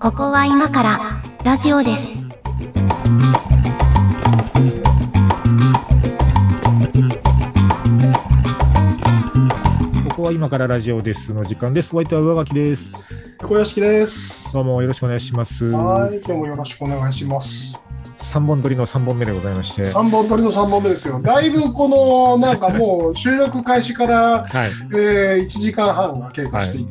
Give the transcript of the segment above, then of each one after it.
ここは今からラジオです。ここは今からラジオですの時間です。お相手は上垣です。小屋敷です。どうもよろしくお願いします。はい、今日もよろしくお願いします。3本撮りの3本目でございまして。は三本撮りの三本目ですよ。だいぶこの、なんかもう収録開始から、い。えー、1時間半が経過している。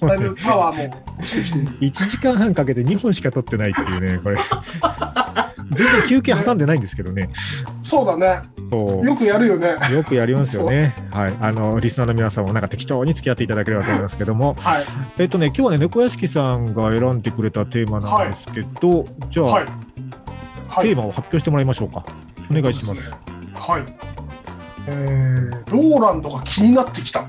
だいぶパワーも落ちてきている。1時間半かけて2本しか撮ってないっていうね、これ。全然休憩挟んでないんですけどね。そうだね。そうよくやるよね。よくやりますよね。はい。あの、リスナーの皆さんもなんか適当に付き合っていただければと思いますけども、はい。えっとね、今日はね、猫屋敷さんが選んでくれたテーマなんですけど、じゃあ、はい。はい。テーマを発表してもらいましょうか。お願いします。はい。えー、ローランドが気になってきた。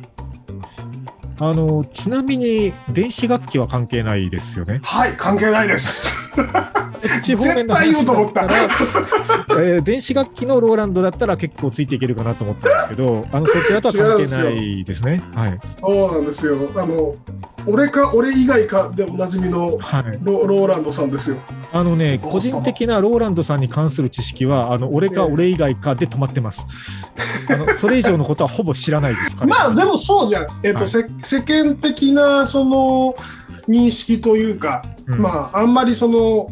あの、ちなみに、電子楽器は関係ないですよね。はい、関係ないです。絶対言うと思った えー電子楽器のローランドだったら結構ついていけるかなと思ったんですけど、あのそちらとは関係ないですね。はい。そうなんですよ。あの、俺か俺以外かでおなじみのはい。ロローランドさんですよ。あのね、個人的なローランドさんに関する知識は、あの俺かええ俺以外かで止まってます。あのそれ以上のことはほぼ知らないです。彼 まあでもそうじゃん。えっ、と、はいせ世間的なその認識というか、うんまああんまりその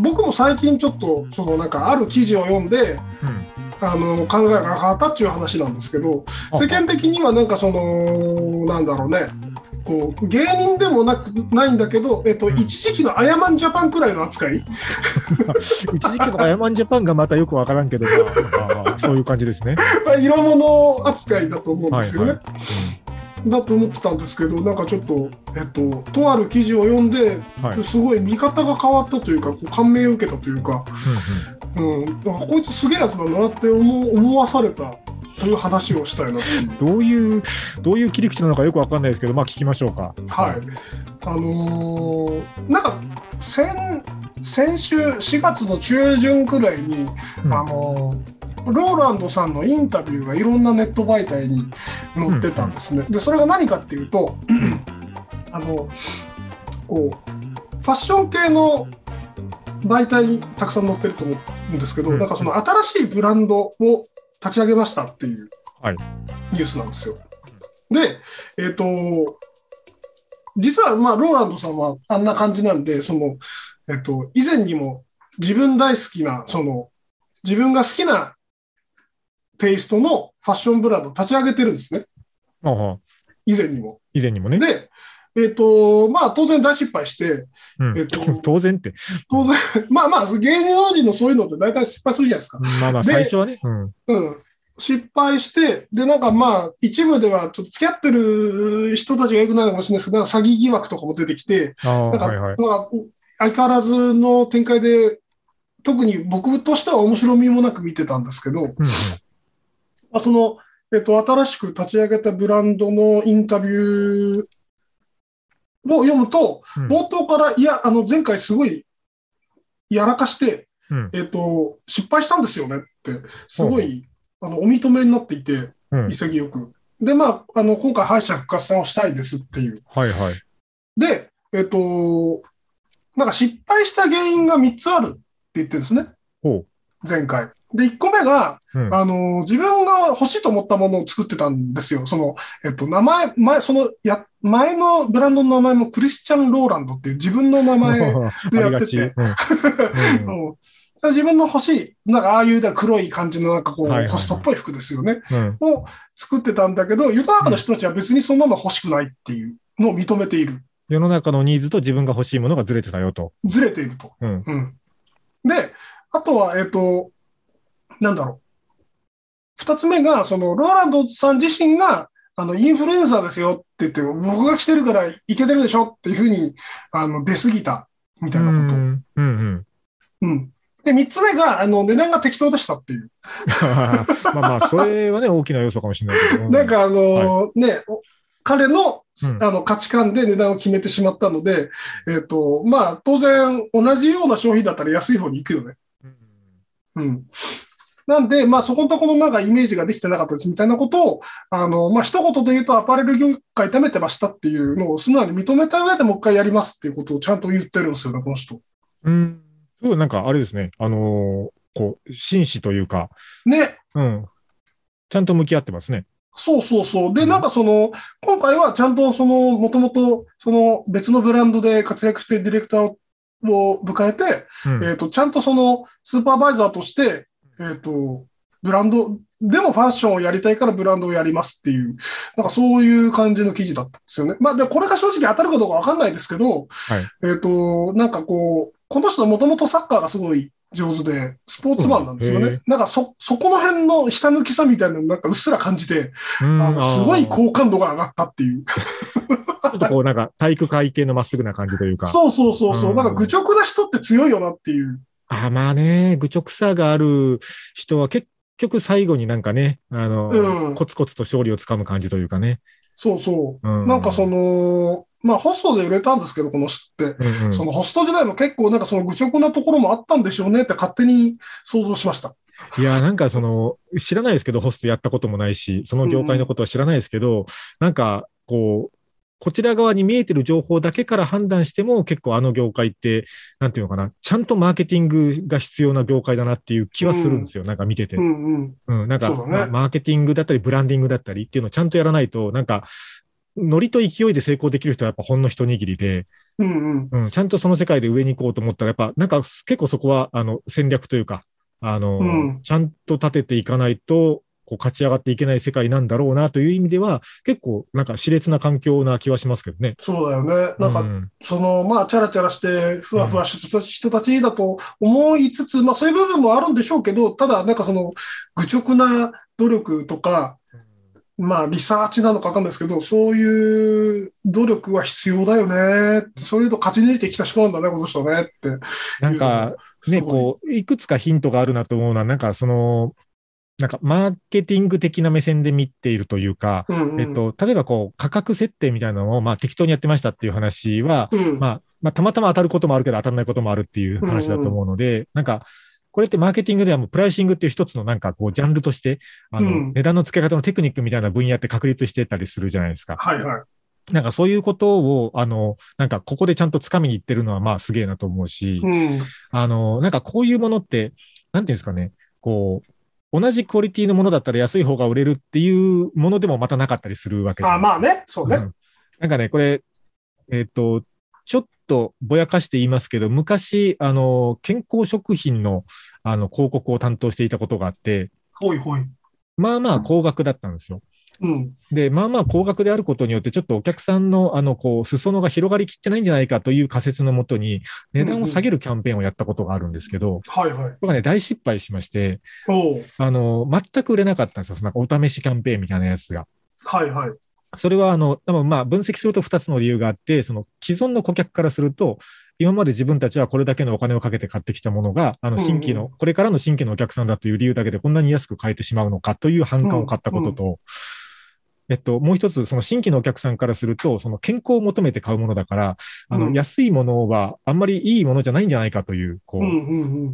僕も最近ちょっとそのなんかある記事を読んでうんあの考えが変わったっていう話なんですけどあ世間的にはなんかそのなんだろうねこう芸人でもなくないんだけど、えっと、うん。一時期のアヤマンジャパンくらいの扱い、一時期のアヤマンジャパンがまたよくわからんけど、そういう感じですね。まあ、色物扱いだと思うんですよね。はいだと思ってたんですけどなんかちょっと、えっと、とある記事を読んでうんはい。すごい見方が変わったというか感銘を受けたというか、うんうん。うん、あこいつすげえやつなんだなって思う思わされたという話をしたいなっていう。どういう、どういう切り口なのかよくわかんないですけど、まあ聞きましょうか。はい、あのーなんか先先週4月の中旬くらいに、うんあのーローランドさんのインタビューがいろんなネット媒体に載ってたんですね。でそれが何かっていうと あのこうファッション系の媒体にたくさん載ってると思うんですけど、うんなんかその新しいブランドを立ち上げましたっていうはいニュースなんですよ。で、えっ、と、実はまあローランドさんはあんな感じなんで、その、えっ、と、以前にも自分大好きな、その、自分が好きなテイストのファッションブランドを立ち上げてるんですね。以前にも。以前にもね。で、えっ、と、まあ当然大失敗して、うんえっと 当然って。当然、まあまあ芸能人のそういうのって大体失敗するじゃないですか。まあまあ、で最初はね。うん。うん。失敗して、で、なんかまあ、一部ではちょっと付き合ってる人たちがよくないのかもしれないですけど、なんか詐欺疑惑とかも出てきて、なんか、はいはい。まあ、相変わらずの展開で、特に僕としては面白みもなく見てたんですけど、うんうんまあ、その、えっと、新しく立ち上げたブランドのインタビューを読むと、うん冒頭から、いや、あの、前回すごいやらかして、うんえっと、失敗したんですよねって、すごい、あの、お認めになっていて、うん潔く。で、まあ、あの、今回敗者復活戦をしたいですっていう。はいはい。で、えっと、なんか失敗した原因が3つあるって言ってるんですね。ほ前回。で、1個目が、う。うん。あの、自分が欲しいと思ったものを作ってたんですよ。その、えっと、名前、前、その、や、前のブランドの名前もクリスチャン・ローランドっていう自分の名前あでやってて 自分の欲しい、なんかああいうだ黒い感じのなんかこう、ホストっぽい服ですよね。うんを作ってたんだけど、世の中の人たちは別にそんなの欲しくないっていうのを認めている。世の中のニーズと自分が欲しいものがずれてたよと。ずれていると。うん。うん。で、あとは、えっ、と、なんだろう。二つ目が、その、ローランドさん自身が、あの、インフルエンサーですよって言って、僕が来てるからいけてるでしょっていうふうに、あの、出過ぎた、みたいなこと。うんうんうん。うん。で、三つ目が、あの、値段が適当でしたっていう。まあまあ、それはね、大きな要素かもしれないけど。なんかあのね、お彼のうんあの価値観で値段を決めてしまったので、えっ、と、まあ、当然、同じような商品だったら安い方に行くよね。うん、うん。なんで、まあそこのところなんかイメージができてなかったですみたいなことを、あの、まあ一言で言うとアパレル業界痛めてましたっていうのを素直に認めた上でもう一回やりますっていうことをちゃんと言ってるんですよね、この人。うん。すごいなんかあれですね。あのーこう、紳士というか、ね。うん。ちゃんと向き合ってますね。そうそうそう。で、なんかその、今回はちゃんとその、もともと、その別のブランドで活躍してディレクターを迎えて、うん。えっ、と、ちゃんとその、スーパーバイザーとして、えっ、と、ブランド、でもファッションをやりたいからブランドをやりますっていう、なんかそういう感じの記事だったんですよね。まあ、で、これが正直当たるかどうかわかんないですけど、はい。えっ、と、なんかこう、この人はもともとサッカーがすごい上手で、スポーツマンなんですようん。なんかそ、そこの辺の下向きさみたいなのなんかうっすら感じて、すごい好感度が上がったっていう。ちょっとこうなんか体育会系のまっすぐな感じというか。そうそうそうそう。うんなんか愚直な人って強いよなっていう。あまあね、愚直さがある人は結局最後になんかね、あの、うんコツコツと勝利をつかむ感じというかね。そうそう。うん、なんかその、まあホストで売れたんですけど、この人って。うんうんそのホスト時代も結構なんかその愚直なところもあったんでしょうねって勝手に想像しました。いや、なんかその、知らないですけど、ホストやったこともないし、その業界のことは知らないですけど、なんか、こう、こちら側に見えてる情報だけから判断しても、結構あの業界って、なんていうのかな、ちゃんとマーケティングが必要な業界だなっていう気はするんですよ、なんか見てて。うんうん。うん、なんか、ね。まあマーケティングだったり、ブランディングだったりっていうのをちゃんとやらないと、なんか、ノリと勢いで成功できる人はやっぱほんの一握りで、うんうん。うん、ちゃんとその世界で上に行こうと思ったら、やっぱ、なんか結構そこは、あの、戦略というか、あの、うん。ちゃんと立てていかないと、こう勝ち上がっていけない世界なんだろうなという意味では、結構なんか熾烈な環境な気はしますけどね。そうだよね。なんか、うんその、まあ、チャラチャラして、ふわふわした人たちだと思いつつ、まあ、そういう部分もあるんでしょうけど、ただ、なんかその、愚直な努力とか、まあ、リサーチなのかわかんないですけど、そういう努力は必要だよね。それと勝ち抜いてきた人なんだね、この人ねって。なんか、ね、こう、いくつかヒントがあるなと思うのは、なんかその、なんかマーケティング的な目線で見ているというか、う、うんうん、えっと、例えばこう、価格設定みたいなのを、まあ適当にやってましたっていう話は、うん、まあ、まあ、たまたま当たることもあるけど当たらないこともあるっていう話だと思うので、なんか、これってマーケティングではもうプライシングっていう一つのなんかこう、ジャンルとして、あの、うん値段の付け方のテクニックみたいな分野って確立してたりするじゃないですか。はいはい。なんかそういうことを、あの、なんかここでちゃんと掴みに行ってるのはまあすげえなと思うし、うん。あの、なんかこういうものって、なんていうんですかね、こう、同じクオリティのものだったら安い方が売れるっていうものでもまたなかったりするわけですあまあね、そうね。うんなんかね、これ、えっ、と、ちょっとぼやかして言いますけど、昔、あの、健康食品の、あの、広告を担当していたことがあって、ほいほい。まあまあ高額だったんですよ。うん。で、まあまあ高額であることによって、ちょっとお客さんの、あの、こう、裾野が広がりきってないんじゃないかという仮説のもとに、値段を下げるキャンペーンをやったことがあるんですけど、はいはい。これがね、大失敗しまして、あの、全く売れなかったんですよ。なんかお試しキャンペーンみたいなやつが。はいはい。それは、あの、多分まあ、分析すると2つの理由があって、その既存の顧客からすると、今まで自分たちはこれだけのお金をかけて買ってきたものが、あの、新規の、うんこれからの新規のお客さんだという理由だけでこんなに安く買えてしまうのかという反感を買ったことと、えっと、もう一つ、その新規のお客さんからすると、その健康を求めて買うものだから、あの、うん安いものはあんまりいいものじゃないんじゃないかという、こう。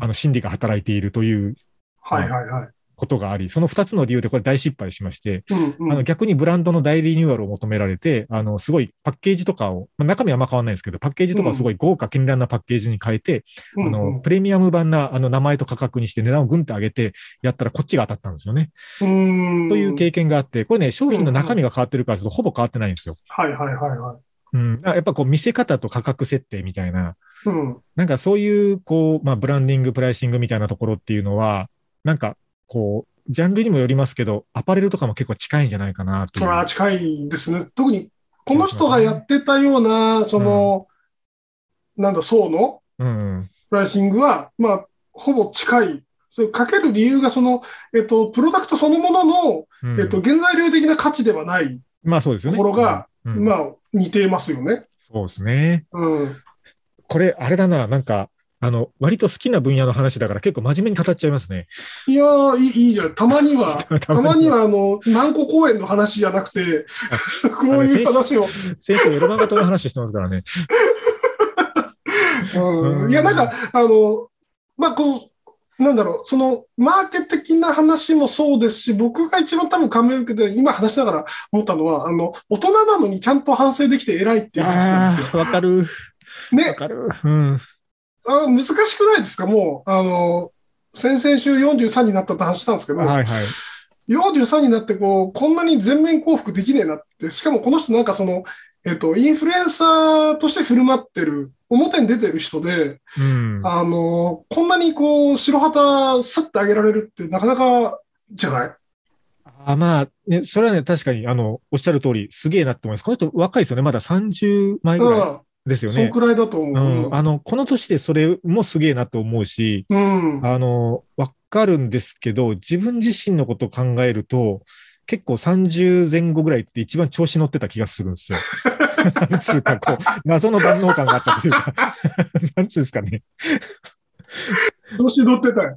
あの、心理が働いているというはいはいはい。ことがあり、その2つの理由でこれ大失敗しまして、うんうんあの逆にブランドの大リニューアルを求められて、あの、すごいパッケージとかを、まあ、中身はあんま変わらないんですけど、パッケージとかをすごい豪華絢爛なパッケージに変えて、あの、プレミアム版なあの名前と価格にして値段をぐんと上げて、やったらこっちが当たったんですよね。うんという経験があって、これね、商品の中身が変わってるからするとほぼ変わってないんですよ。はいはいはいはい。うん。やっぱこう見せ方と価格設定みたいな、うん。なんかそういう、こう、まあ、ブランディング、プライシングみたいなところっていうのは、なんか、こう、ジャンルにもよりますけど、アパレルとかも結構近いんじゃないかなという。それは近いですね。特に、この人がやってたような、その、なんだ、層のうん。プライシングは、まあ、ほぼ近い。それかける理由が、その、えっと、プロダクトそのものの、うんえっと、原材料的な価値ではない、まあそうですよね。ところがうん、まあ、似てますよね。そうですね。うん。これ、あれだな、なんか、あの、割と好きな分野の話だから結構真面目に語っちゃいますね。いやーいい、いいじゃん。たまには、た たまには、あの、南湖公園の話じゃなくて、こういう話を。先生、エロ漫画島の話してますからね。いや、なんか、あの、まあ、こう、なんだろう、その、マーケ的な話もそうですし、僕が一番多分感銘を受けて、今話しながら思ったのは、あの、大人なのにちゃんと反省できて偉いっていう話なんですよ。わかる。わね、かる。うん。あ難しくないですか？もう、あの、先々週43になったって話したんですけど、はいはい。43になってこう、こんなに全面降伏できねえなって、しかもこの人なんかその、えっと、インフルエンサーとして振る舞ってる、表に出てる人で、うん。あの、こんなにこう、白旗さってあげられるってなかなかじゃない？あまあ、ね、それはね、確かに、あの、おっしゃる通り、すげえなって思います。この人若いですよね。まだ30前ぐらいうん。ですよね。そんくらいだと思う。うん。あの、この年でそれもすげえなと思うし、うん。あの、わかるんですけど、自分自身のことを考えると、結構30前後ぐらいって一番調子乗ってた気がするんですよ。なんつうか、こう、謎の万能感があったというか、なんつうんですかね。調子乗ってたよ。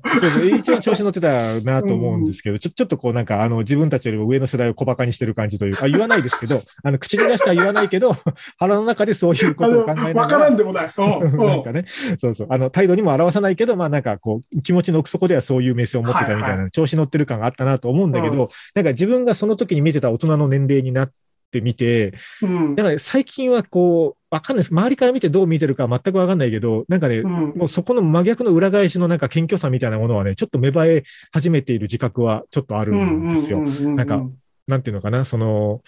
一番調子乗ってたなと思うんですけど、ちょ、ちょっとこうなんか、あの、自分たちよりも上の世代を小馬鹿にしてる感じというか、言わないですけど、あの、口に出しては言わないけど、腹の中でそういうことを考えながら。わからんでもない。なんかね、そうそう。あの、態度にも表さないけど、まあなんかこう、気持ちの奥底ではそういう目線を持ってたみたいな、はいは調子乗ってる感があったなと思うんだけど、うんなんか自分がその時に見てた大人の年齢になってみて、うん。なんかね最近はこう、わかんないです。周りから見てどう見てるか全くわかんないけど、なんかね、うんもうそこの真逆の裏返しのなんか謙虚さみたいなものはね、ちょっと芽生え始めている自覚はちょっとあるんですよ。なんかなんていうのかな、その、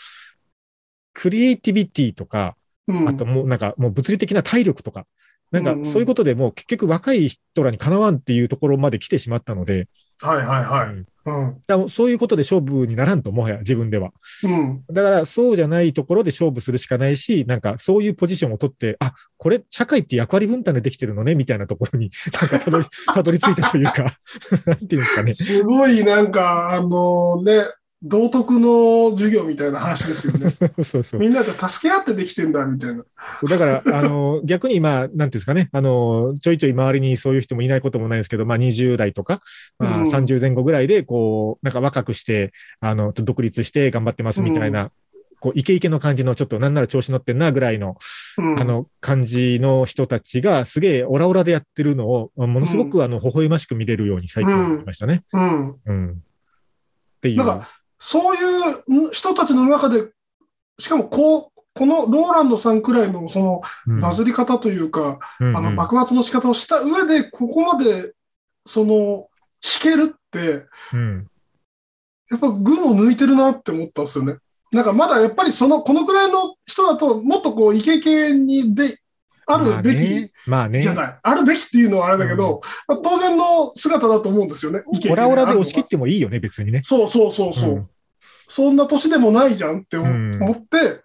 クリエイティビティとか、うん、あともうなんかもう物理的な体力とか、なんかそういうことでもう結局若い人らにかなわんっていうところまで来てしまったので、はいはいはい。うんうん。そういうことで勝負にならんと、もはや自分では。うん。だからそうじゃないところで勝負するしかないし、なんかそういうポジションを取って、あ、これ社会って役割分担でできてるのね、みたいなところに、なんかたどり、たどり着いたというか、なんていうんですかね。すごいなんか、あのね、道徳の授業みたいな話ですよね。そうそう。みんなで助け合ってできてんだ、みたいな。だから、あの、逆に今、なんていうんですかね、あの、ちょいちょい周りにそういう人もいないこともないですけど、まあ20代とか、まあうん30前後ぐらいで、こう、なんか若くして、あの、独立して頑張ってますみたいな、こう、イケイケの感じの、ちょっとなんなら調子乗ってんなぐらいの、うん、あの、感じの人たちが、すげえオラオラでやってるのを、ものすごく、あの、微笑ましく見れるように最近思いましたね。うん。うん。っていう。なんかそういう人たちの中で、しかもこう、このローランドさんくらいのそのうんバズり方というか、うんあの爆発の仕方をした上で、ここまで、その、弾けるって、うん。やっぱ群を抜いてるなって思ったんですよね。なんかまだやっぱりその、このくらいの人だと、もっとこう、イケイケにで、あるべきまあね。じゃない。あるべきっていうのはあれだけど、まあ当然の姿だと思うんですよね。オラオラで押し切ってもいいよね、別にね。そうそうそうそう。うんそんな年でもないじゃんって思うん思って、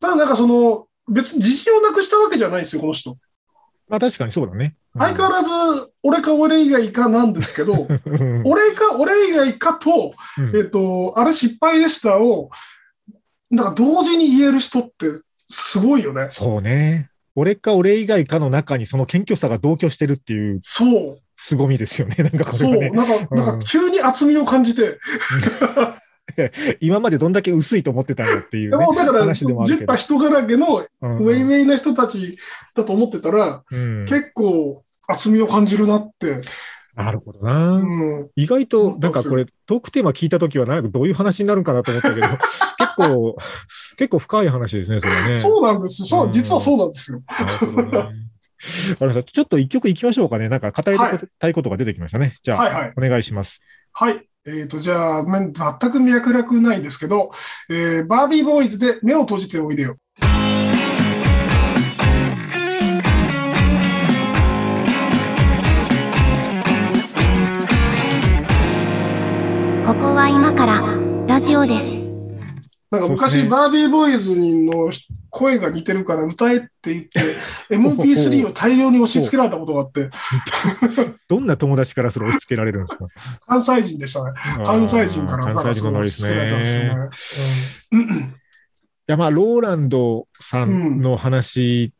ただなんかその、別に自信をなくしたわけじゃないですよ、この人。まあ確かにそうだね。相変わらず、俺か俺以外かなんですけど、うん俺か俺以外かと、うんえっと、あれ失敗でしたを、なんか同時に言える人ってすごいよね。そうね。俺か俺以外かの中にその謙虚さが同居してるっていうそう。凄みですよね。なんかこそう。れがね。なんか、なんか急に厚みを感じて、今までどんだけ薄いと思ってたんだっていう、ね。もうだから、話でもあるけど10波人だらけのウうんェイウェイな人たちだと思ってたら、うん結構厚みを感じるなって。なるほどな。うん。意外と、なんかこれ、トークテーマ聞いたときは、なんかどういう話になるんかなと思ったけど、結構、結構深い話ですね、それね。そうなんです。そうう、ん実はそうなんですよ。わかりましたちょっと一曲行きましょうかね。なんか語りたいことが出てきましたね。じゃあ、はいはい。お願いします。はい。えっ、と、じゃあ、め全く脈絡ないんですけど、えーバービーボーイズで目を閉じておいでよ。ここは今からラジオです。なんか昔、バービーボーイズの声が似てるから歌えって言って、MP3 を大量に押し付けられたことがあって、どんな友達からそれ押し付けられるんですか？関西人でしたね。関西人からなん関西人のノリです押し付けられたんですよね。ね。いや、まあ、ローランドさんの話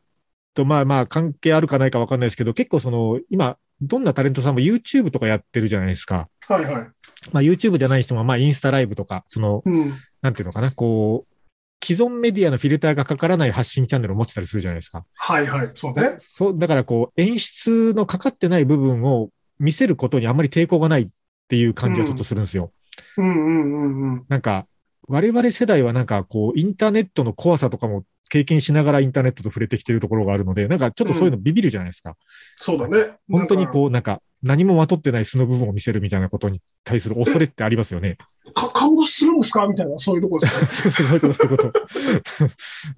と、まあまあ、関係あるかないかわかんないですけど、結構その、今、どんなタレントさんも YouTube とかやってるじゃないですか。うんはいはい。まあ、YouTube じゃない人も、まあ、インスタライブとか、その、うん。なんていうのかな、こう、既存メディアのフィルターがかからない発信チャンネルを持ってたりするじゃないですか。はいはい。そうだね。そうだから、こう、演出のかかってない部分を、見せることにあんまり抵抗がないっていう感じはちょっとするんですよ。うんうんうんうん。なんか、我々世代はなんかこう、インターネットの怖さとかも経験しながらインターネットと触れてきてるところがあるので、なんかちょっとそういうのビビるじゃないですか。そうだね。本当にう。こう、なんか何もまとってない素の部分を見せるみたいなことに対する恐れってありますよね。か顔出しするんですか？みたいな、そういうところですね。そういうこと、そういうこと。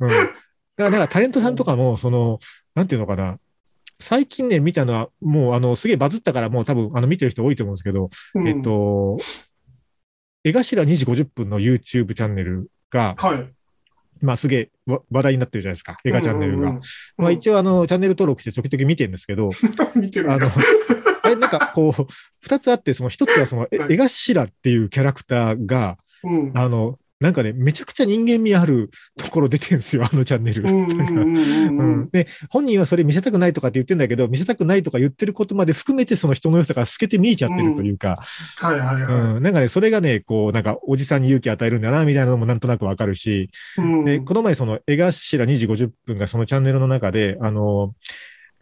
うん。だから、だからタレントさんとかも、その、なんていうのかな。最近ね、見たのは、もう、あの、すげえバズったから、もう多分、あの、見てる人多いと思うんですけど、うんえっ。と、江頭2時50分の YouTube チャンネルが、はい。まあ、すげえわ話題になってるじゃないですか、映画チャンネルが。うんうんうんまあ、一応、あの、チャンネル登録して時々見てるんですけど、見てるあのれ、なんか、こう、二つあって、その一つは、その、江頭っていうキャラクターが、うん。あの、なんかね、めちゃくちゃ人間味あるところ出てるんですよ、あのチャンネル。で、本人はそれ見せたくないとかって言ってんだけど、見せたくないとか言ってることまで含めてその人の良さが透けて見えちゃってるというか、はいはいうん。はなんかね、それがね、こう、なんかおじさんに勇気与えるんだな、みたいなのもなんとなくわかるし、い。うん。で、この前その江頭2時50分がそのチャンネルの中で、あの、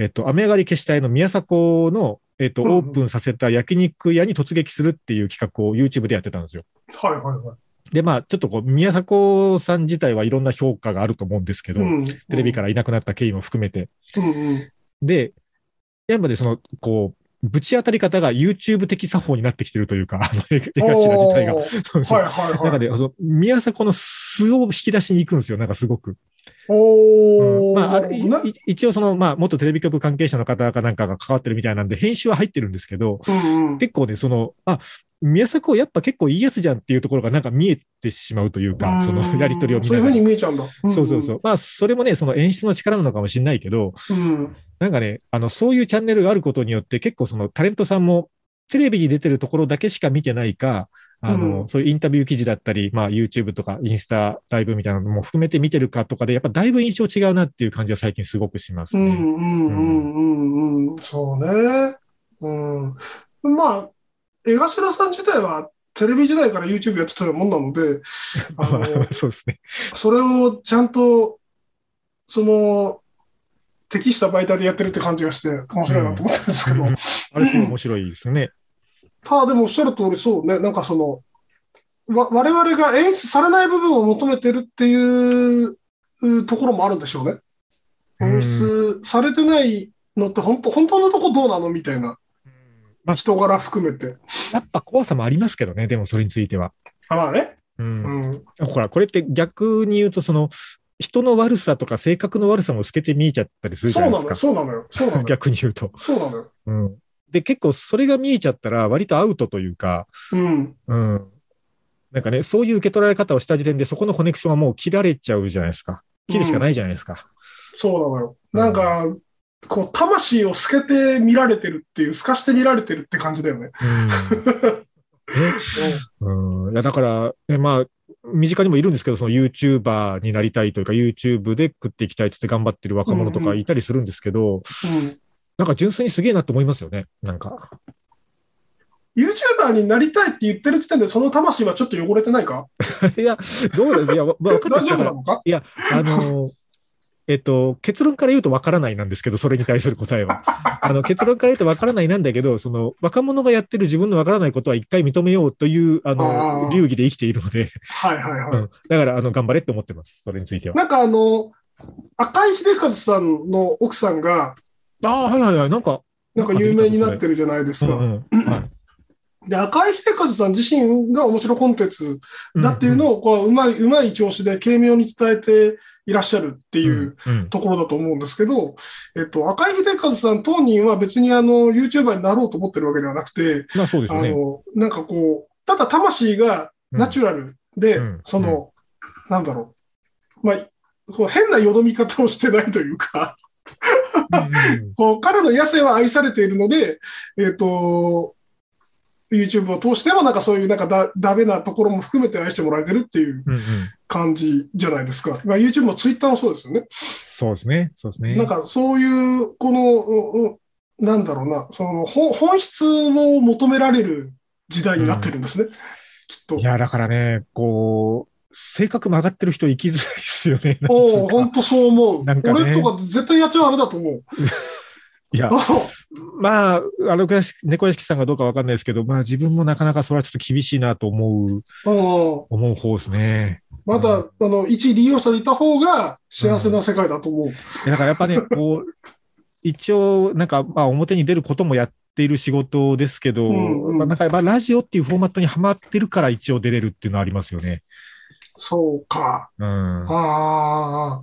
えっと、雨上がり消し隊の宮迫の、えっと、うんうんオープンさせた焼肉屋に突撃するっていう企画を YouTube でやってたんですよ。はいはいはい。で、まあ、ちょっとこう、宮迫さん自体はいろんな評価があると思うんですけど、うんテレビからいなくなった経緯も含めて。うんうん。で、やっぱでその、こう、ぶち当たり方が YouTube 的作法になってきてるというか、あの、江頭自体が。はいはいはい。なんかね、その宮迫の素を引き出しに行くんですよ、なんかすごく。おー。まあ、一応その、まあ、元テレビ局関係者の方かなんかが関わってるみたいなんで、編集は入ってるんですけど、うんうん。結構ね、その、あ、宮迫やっぱ結構いいやつじゃんっていうところがなんか見えてしまうというか、そのやりとりを見ながらそういうふうに。見えちゃうんだ。そうそうそう。まあ、それもね、その演出の力なのかもしれないけど、うん。うん。なんかね、あの、そういうチャンネルがあることによって、結構そのタレントさんもテレビに出てるところだけしか見てないか、あの、うんそういうインタビュー記事だったり、まあ YouTube とかインスタライブみたいなのも含めて見てるかとかで、やっぱだいぶ印象違うなっていう感じは最近すごくしますね。うんうんうんうんうん。そうね。うん。まあ、江頭さん自体はテレビ時代から YouTube やってたようなもんなので、あのそうですね。それをちゃんと、その、適した媒体でやってるって感じがして、面白いなと思ってるんですけど。うんあれすごい面白いですね。ただでもおっしゃる通りそうね、なんかその、わ我々が演出されない部分を求めてるっていううところもあるんでしょうね。演出されてないのって本当、本当のとこどうなのみたいな。まあ人柄含めて。やっぱ怖さもありますけどね、でもそれについては。あまあね。う。うんん。ほら、これって逆に言うと、その、人の悪さとか性格の悪さも透けて見えちゃったりするじそうなのよ、ゃないですか。そうなのよ、そうなのよ。逆に言うと。そうなのよ。うん。で、結構それが見えちゃったら割とアウトというか、うん。うん。なんかね、そういう受け取られ方をした時点でそこのコネクションはもう切られちゃうじゃないですか。切るしかないじゃないですか。そうなのよ。なんか、こう、魂を透けて見られてるっていう、透かして見られてるって感じだよね。うん。うん。いや、だから、ね、まあ、身近にもいるんですけど、その YouTuber になりたいというか、YouTube で食っていきたいって頑張ってる若者とかいたりするんですけど、うん。なんか純粋にすげえなと思いますよね。なんか。YouTuber になりたいって言ってる時点で、その魂はちょっと汚れてないか？いや、どうだいや、わ分かって大丈夫なのか？いや、あの、えっと、結論から言うと分からないなんですけど、それに対する答えは。あの、結論から言うと分からないなんだけど、その、若者がやってる自分の分からないことは一回認めようという、ああの、ー流儀で生きているので、はいはいはい。うん。だから、あの、頑張れって思ってます。それについては。なんかあの、赤井秀和さんの奥さんが、ああ、はいはいはい。なんか、なんか有名になってるじゃないですか。うんうん。はい。で、赤井秀和さん自身が面白コンテンツだっていうのを、こう、うまい、うまい調子で軽妙に伝えていらっしゃるっていうところだと思うんですけど、えっと、赤井秀和さん当人は別にあの、YouTuber になろうと思ってるわけではなくて、まあそうですよね。あの、なんかこう、ただ魂がナチュラルで、うん。その、なんだろう、まあ、こう変なよどみ方をしてないというか、こう彼の野生は愛されているので、えっ、と、YouTube を通してもなんかそういうなんかだダメなところも含めて愛してもらえてるっていううんうん感じじゃないですか。まあ、YouTube も Twitter もそうですよね。そうですね。そうですね。なんかそういう、この、ううなんだろうな、その本本質を求められる時代になってるんですね。きっとい。や、だからね、こう、性格曲がってる人生きづらいですよね。おお、本当そう思う。なんかね俺とか絶対やっちゃダメだと思う。いや、まあ、あの猫屋敷さんがどうかわかんないですけど、まあ自分もなかなかそれはちょっと厳しいなと思う、思う方ですね。まだ、あの、一利用者でいた方が幸せな世界だと思う。だからやっぱね、こう、一応、なんか、まあ表に出ることもやっている仕事ですけど、うんうん、まあ、なんかやっぱラジオっていうフォーマットにはまってるから一応出れるっていうのはありますよね。そうか。うん。ああ。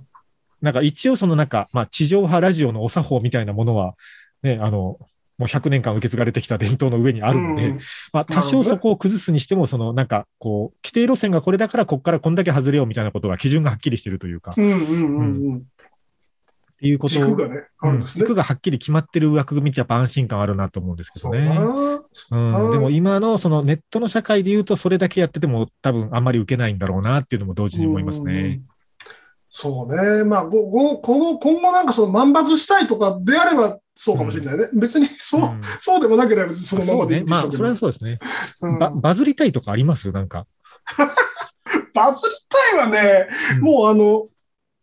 なんか一応そのなんか、まあ地上波ラジオのお作法みたいなものは、ね、あの、もう100年間受け継がれてきた伝統の上にあるので、うん、まあ多少そこを崩すにしても、そのなんかこう、規定路線がこれだからここからこんだけ外れようみたいなことが基準がはっきりしてるというか。うんうんうんうん。っていうこと軸がね、あるんですね。軸がはっきり決まってる枠組みってやっぱ安心感あるなと思うんですけどね。うん、でも今のそのネットの社会で言うとそれだけやってても多分あんまり受けないんだろうなっていうのも同時に思いますね。そうね。まあ、ごこの今後なんかその万抜したいとかであればそうかもしれないね。うん、別にそう、うん、そうでもなければ別にそのままでいいんでしょうけど。まあ、それはそうですね。ババズりたいとかあります？なんか。バズりたいはね、もうあの、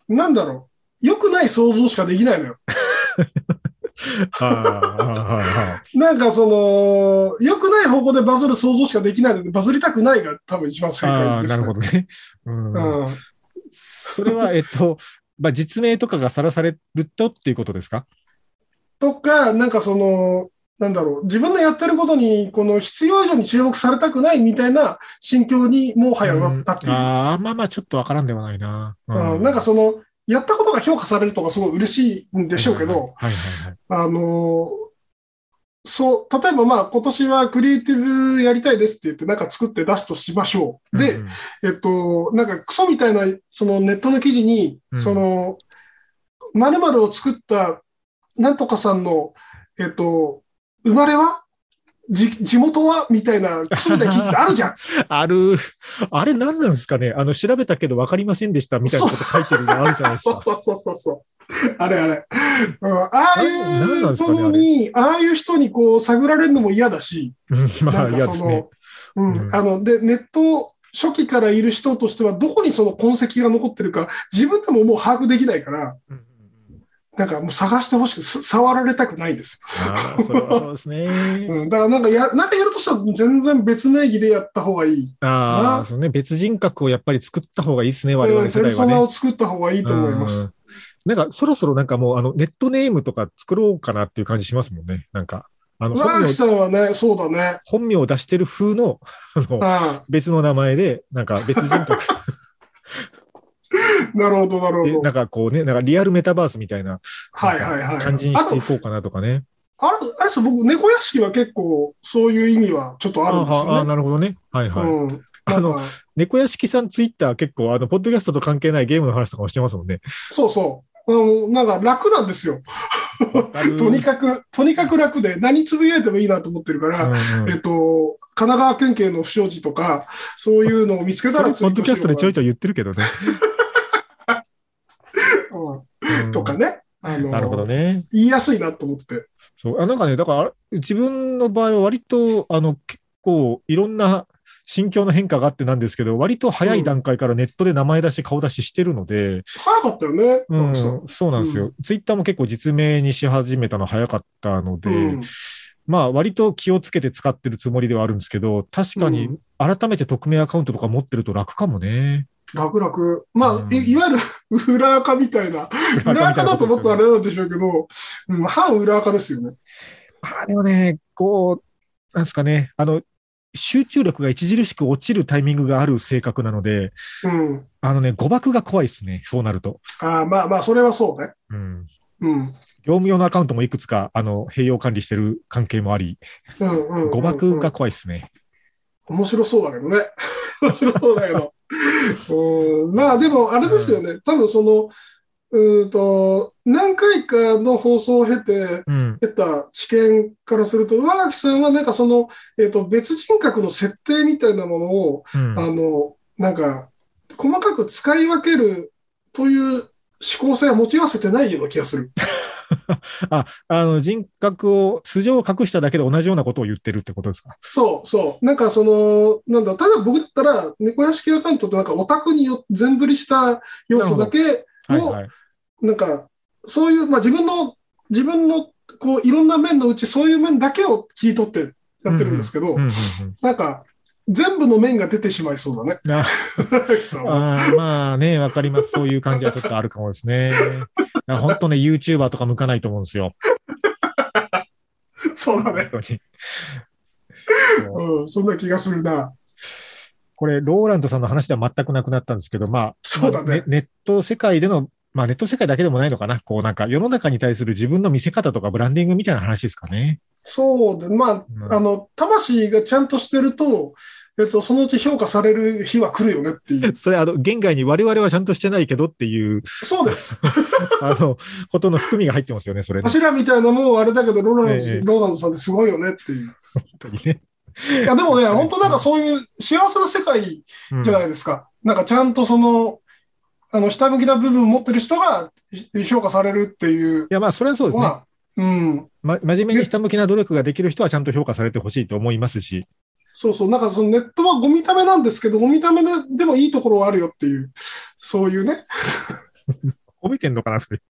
なんだろう。良くない想像しかできないのよ。なんかその、良くない方向でバズる想像しかできないので、バズりたくないが多分一番正解です、ね。なるほどね。うん、うん、それは、えっと、まあ、実名とかがさらされるとっていうことですか？とか、なんかその、なんだろう、自分のやってることに、この必要以上に注目されたくないみたいな心境にもはやなったっていう。うん、ああ、まあまあちょっとわからんではないな。うん、うん、なんかその、やったことが評価されるとかすごい嬉しいんでしょうけど、あの、そう、例えばまあ今年はクリエイティブやりたいですって言ってなんか作って出すとしましょう。で、うん。えっと、なんかクソみたいなそのネットの記事に、うん、その、〇〇を作ったなんとかさんの、えっと、生まれはじ、地元はみたいな、クソみたいな記事ってあるじゃん。ある。あれ何なんですかね？あの、調べたけど分かりませんでしたみたいなこと書いてるのあるじゃないですか。そうそうそうそう。あれあれ。うん、ああいうものに、ああいう人にこう、探られるのも嫌だし。まあ嫌ですね。うん。あの、で、ネット、初期からいる人としては、どこにその痕跡が残ってるか、自分でももう把握できないから、うんなんかもう探してほしく、触られたくないんですああ、そうですね。うん、だからなんかや、なんかやるとしたら全然別名義でやった方がいい。ああ、そうね。別人格をやっぱり作った方がいいですね、我々世代は、ね。ペルソナを作った方がいいと思います。なんか、そろそろなんかもう、あの、ネットネームとか作ろうかなっていう感じしますもんね。なんか。あの、本名さんはね、そうだね。本名を出してる風の、あの、別の名前で、なんか別人格。なるほど、なるほど。なんかこうね、なんかリアルメタバースみたいなはいはいはい。感じにしていこうかなとかね。あれ、あれです僕、猫屋敷は結構そういう意味はちょっとあるんですよね。あなるほどね。はいはい。うん、あの、猫屋敷さんツイッター結構、あの、ポッドキャストと関係ないゲームの話とかもしてますもんね。そうそう。あの、なんか楽なんですよ。とにかく、とにかく楽で何つぶやいてもいいなと思ってるから、うんうん、えっと、神奈川県警の不祥事とか、そういうのを見つけたらツイートしよう。ポッドキャストでちょいちょい言ってるけどね。うん、とかね。あの、なるほどね。言いやすいなと思って。そう。あなんかね、だから、自分の場合は割と、あの、結構いろんな心境の変化があってなんですけど、割と早い段階からネットで名前出し、顔出ししてるので。早かったよね。うん、そうなんですよ。ツイッターも結構実名にし始めたの早かったので、うん、まあ割と気をつけて使ってるつもりではあるんですけど、確かに改めて匿名アカウントとか持ってると楽かもね。楽々。まあ、うん、いいわゆる 裏垢みたいな。裏垢だともっとあれなんでしょうけど、うん、反裏垢ですよね。まあでもね、こう、なんですかね、あの、集中力が著しく落ちるタイミングがある性格なので、うん、あのね、誤爆が怖いですね、そうなると。ああ、まあまあ、それはそうね。うん。うん。業務用のアカウントもいくつか、あの、併用管理してる関係もあり、誤爆が怖いですね。面白そうだけどね。面白そうだけど。うんまあでも、あれですよね。多分その、うんと、何回かの放送を経て、得た知見からすると、上垣さんはなんかその、えっ、ー、と、別人格の設定みたいなものを、うん、あの、なんか、細かく使い分けるという思考性は持ち合わせてないような気がする。あ、あの、人格を、素性を隠しただけで同じようなことを言ってるってことですか？そうそう。なんかその、なんだ、ただ僕だったら、猫屋敷アカウントってなんかオタクによ全振りした要素だけを、はいはい、なんか、そういう、まあ自分の、自分のこう、いろんな面のうち、そういう面だけを切り取ってやってるんですけど、なんか、全部の面が出てしまいそうだね。あまあね、わかります。そういう感じはちょっとあるかもですね。本当ね、YouTuber とか向かないと思うんですよ。そうだね。本当に。うん、そんな気がするな。これ、ローランドさんの話では全くなくなったんですけど、まあ、そうだねまあネット世界での、まあネット世界だけでもないのかな。こうなんか世の中に対する自分の見せ方とかブランディングみたいな話ですかね。そうで、まあ、うんあの、魂がちゃんとしてると、えっと、そのうち評価される日は来るよねっていう。それ、あの、現外に我々はちゃんとしてないけどっていう、そうです。あの、ことの含みが入ってますよね、それね。柱みたいなもんあれだけど、ローランド、ええローランドさんってすごいよねっていう。本当にね。いや、でもね、本当なんかそういう幸せな世界うんじゃないですか。なんかちゃんとその、あの、下向きな部分を持ってる人が評価されるっていういや、まあ、それはそうですね。うん。ま、真面目に下向きな努力ができる人はちゃんと評価されてほしいと思いますし。そうそう。なんかそのネットはゴミためなんですけど、ゴミためででもいいところはあるよっていう、そういうね。褒めてんのかな、それ。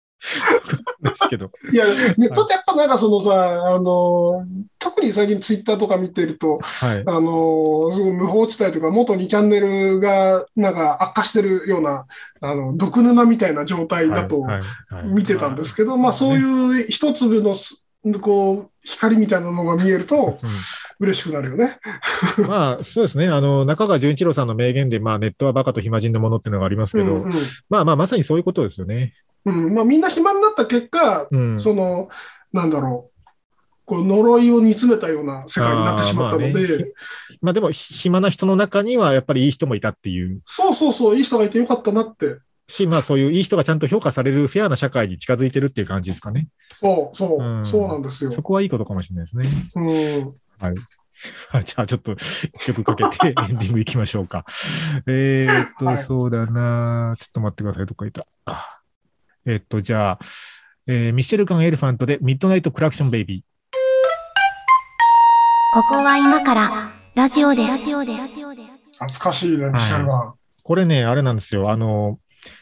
ですけど。いや、ネットってやっぱなんかそのさ、あの、特に最近ツイッターとか見てると、はい。あの、すごい無法地帯とか元2チャンネルがなんか悪化してるような、あの、毒沼みたいな状態だと見てたんですけど、まあそういう一粒のす、こう、光みたいなのが見えると嬉しくなるよね。う んまあ、そうですね。あの、中川純一郎さんの名言で、まあ、ネットはバカと暇人のものっていうのがありますけど、うんうんまあまあ、まさにそういうことですよね。うん、まあみんな暇になった結果、うん。その、なんだろう、こう呪いを煮詰めたような世界になってしまったのあーまあねで、まあでも、ひ暇な人の中には、やっぱりいい人もいたっていうそうそうそう、いい人がいてよかったなって。し、まあそういういい人がちゃんと評価されるフェアな社会に近づいてるっていう感じですかね。そうそう、うんそうなんですよ。そこはいいことかもしれないですね。うん。じゃあちょっと一曲かけて エンディングいきましょうか。えーっと、はいそうだなちょっと待ってください。どこかいた？あえーっと、じゃあ、えーミシェルガン・エレファントでミッドナイト・クラクション・ベイビー。ここは今からラジオです。ラジオです。懐かしいね、ミシェルガン。これね、あれなんですよ。あの、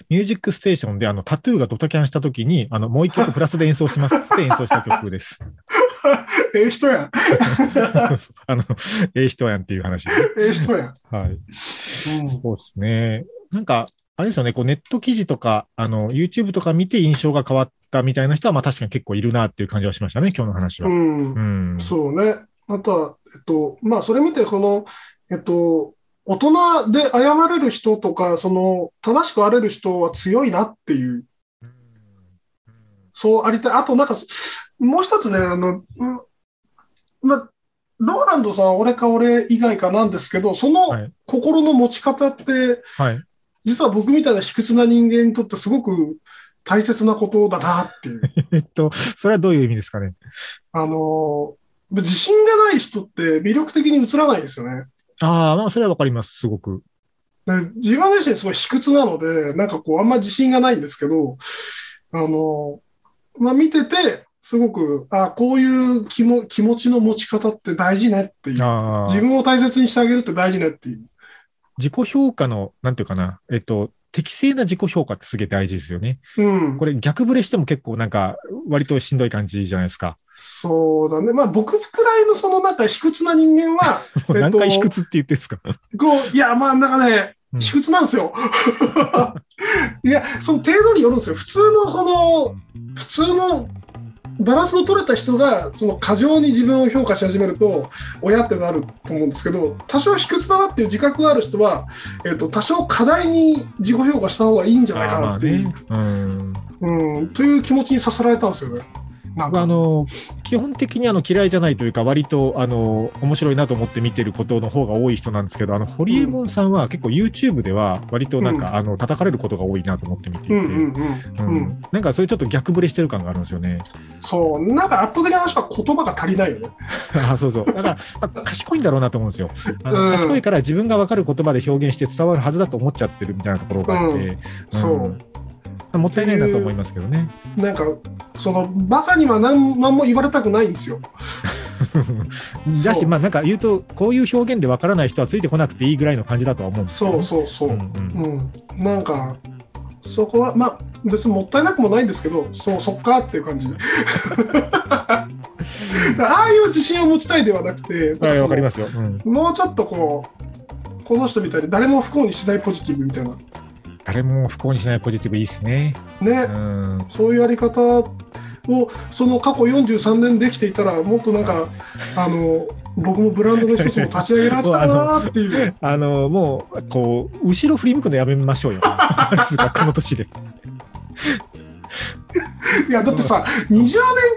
ミュージックステーションであのタトゥーがドタキャンしたときに、あの、もう一曲プラスで演奏しますって演奏した曲です。ええ人やん。あの、ええ人やんっていう話で。ええ人やん。はい。うん。そうですね。なんか、あれですよね、こうネット記事とか、あの、YouTube とか見て印象が変わったみたいな人は、まあ確かに結構いるなっていう感じはしましたね、今日の話は。うんう。ん。そうね。あとは、えっと、まあ、それ見て、この、えっと、大人で謝れる人とか、その、正しくあれる人は強いなっていう、そうありたい。あと、なんか、もう一つね、あの、うんま、ローランドさん、俺か俺以外かなんですけど、そのはい心の持ち方って、はい。実は僕みたいな卑屈な人間にとってすごく大切なことだなっていう。えっと、それはどういう意味ですかね？あの、自信がない人って魅力的に映らないんですよね。ああ、まあそれはわかります、すごく。で自分自身すごい卑屈なので、なんかこう、あんま自信がないんですけど、あの、まあ見てて、すごく、あこういう気も気持ちの持ち方って大事ねっていう。自分を大切にしてあげるって大事ねっていう。自己評価の、なんていうかな、えっと、適正な自己評価ってすげえ大事ですよね。うんこ。れ逆ブレしても結構なんか、割としんどい感じじゃないですか。そうだね。まあ僕くらいのそのなんか卑屈な人間は、も う何回卑屈って言ってるんですか、こう、いや、まあなんかね、うん卑屈なんですよ。いや、その程度によるんですよ。普通のこの、普通のバランスの取れた人が、その過剰に自分を評価し始めると、親ってなると思うんですけど、多少卑屈だなっていう自覚がある人は、えっ、と、多少過大に自己評価した方がいいんじゃないかなっていう、ね。うん。うん、という気持ちにさせられたんですよね。なんかあの、基本的にあの嫌いじゃないというか、割とあの、面白いなと思って見てることの方が多い人なんですけど、あの、ホリエモンさんは結構 YouTube では割となんか、うんあの、叩かれることが多いなと思って見ていて、うんうんうん。うんうんなんかそれちょっと逆ブレしてる感があるんですよね。そう、なんか圧倒的な話は言葉が足りないよね。あそうそう。だから、まあ賢いんだろうなと思うんですよ。あのうん賢いから自分が分かる言葉で表現して伝わるはずだと思っちゃってるみたいなところがあって、そう。うんもったいないなと思いますけどね。なんか、その、バカには何何も言われたくないんですよ。だし、まあなんか言うと、こういう表現で分からない人はついてこなくていいぐらいの感じだとは思うんですよ、そうそうそう。ううんん。なんか、そこは、まあ、別にもったいなくもないんですけど、そう、そっかっていう感じ。ああいう自信を持ちたいではなくて、はい、かりますよ。うん。もうちょっとこう、この人みたいに誰も不幸にしないポジティブみたいな。誰も不幸にしないポジティブいいっすね。ね、うん。そういうやり方を、その過去43年できていたら、もっとなんか、あの、僕もブランドの一つも立ち上げられてたかなってい う。あの、もう、こう、後ろ振り向くのやめましょうよ。この年で。いや、だってさ、20年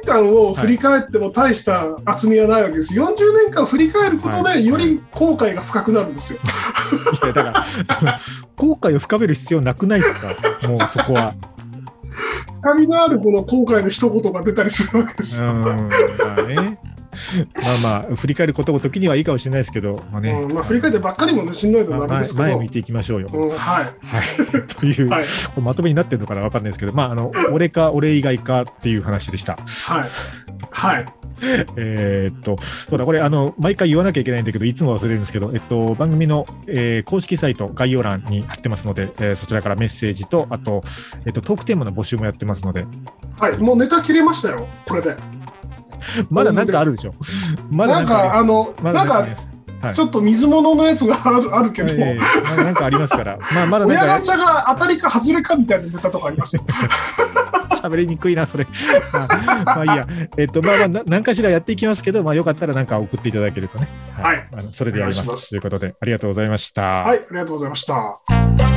間を振り返っても大した厚みはないわけです。40年間振り返ることで、はいより後悔が深くなるんですよ。いや、だから、後悔を深める必要なくないですか？もうそこは。深みのあるこの後悔の一言が出たりするわけですよ。うん。まあね。まあまあ、振り返ることごときにはいいかもしれないですけど、まあね。うんまあ、振り返ってばっかりもね、しんどいのまあもあれですけど。前前向いていきましょうよ。うん、はい。はい。という、はい。まとめになってるのかなわかんないですけど、まあ、あの、俺か俺以外かっていう話でした。はい。はい。えーっと、そうだ、これ、あの、毎回言わなきゃいけないんだけど、いつも忘れるんですけど、えっと、番組の、えー公式サイト、概要欄に貼ってますので、えーそちらからメッセージと、あと、えっと、トークテーマの募集もやってますので、はい。もうネタ切れましたよ、これで。まだなんかあるでしょ。まだなんか、あの、まなんかちょっと水物のやつがある あるけど、えーなんかありますから、まあ、まだ親ガチャが当たりか外れかみたいなネタとかありますよ。喋りにくいな、それ。まあ、まあいいや。えっと、まあまあ、な何かしらやっていきますけど、まあ、よかったらなんか送っていただけるとね。はいあのそれでやりますということで、ありがとうございました。はい、ありがとうございました。